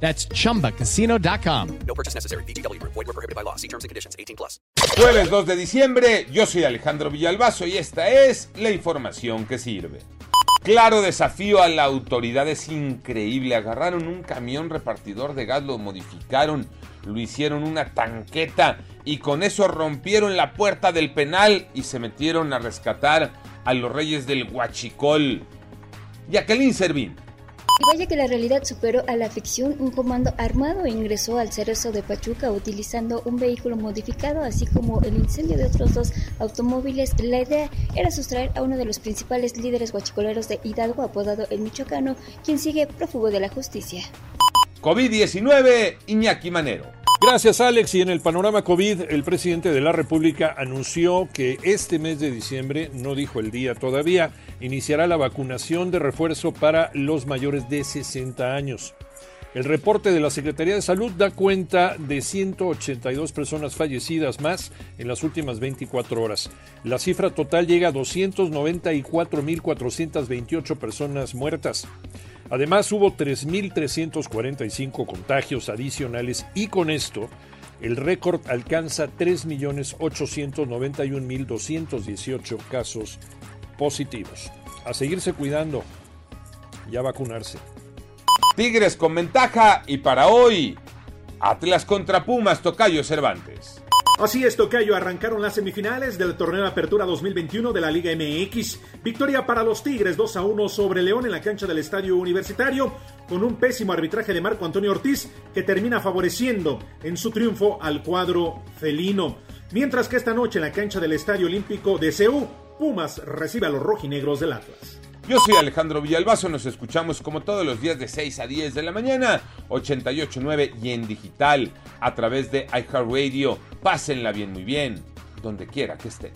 That's chumbacasino.com. No purchase necessary. BGW. Void were prohibited by law. See terms and conditions. 18 plus. Jueves 2 de diciembre, yo soy Alejandro Villalbazo y esta es la información que sirve. Claro desafío a la autoridad es increíble. Agarraron un camión repartidor de gas, lo modificaron, lo hicieron una tanqueta y con eso rompieron la puerta del penal y se metieron a rescatar a los reyes del Huachicol. Jacqueline Servín. Vaya que la realidad superó a la ficción, un comando armado ingresó al cerezo de Pachuca utilizando un vehículo modificado, así como el incendio de otros dos automóviles. La idea era sustraer a uno de los principales líderes guachicoleros de Hidalgo, apodado el Michoacano, quien sigue prófugo de la justicia. COVID-19, Iñaki Manero. Gracias Alex. Y en el panorama COVID, el presidente de la República anunció que este mes de diciembre, no dijo el día todavía, iniciará la vacunación de refuerzo para los mayores de 60 años. El reporte de la Secretaría de Salud da cuenta de 182 personas fallecidas más en las últimas 24 horas. La cifra total llega a 294.428 personas muertas. Además, hubo 3.345 contagios adicionales y con esto el récord alcanza 3.891.218 casos positivos. A seguirse cuidando y a vacunarse. Tigres con ventaja y para hoy, Atlas contra Pumas, Tocayo Cervantes. Así es, Tocayo, arrancaron las semifinales del torneo de Apertura 2021 de la Liga MX. Victoria para los Tigres 2 a 1 sobre León en la cancha del Estadio Universitario, con un pésimo arbitraje de Marco Antonio Ortiz que termina favoreciendo en su triunfo al cuadro felino. Mientras que esta noche en la cancha del Estadio Olímpico de Ceú, Pumas recibe a los rojinegros del Atlas. Yo soy Alejandro Villalbazo, nos escuchamos como todos los días de 6 a 10 de la mañana, 88.9 y en digital a través de iHeartRadio. Pásenla bien, muy bien, donde quiera que estén.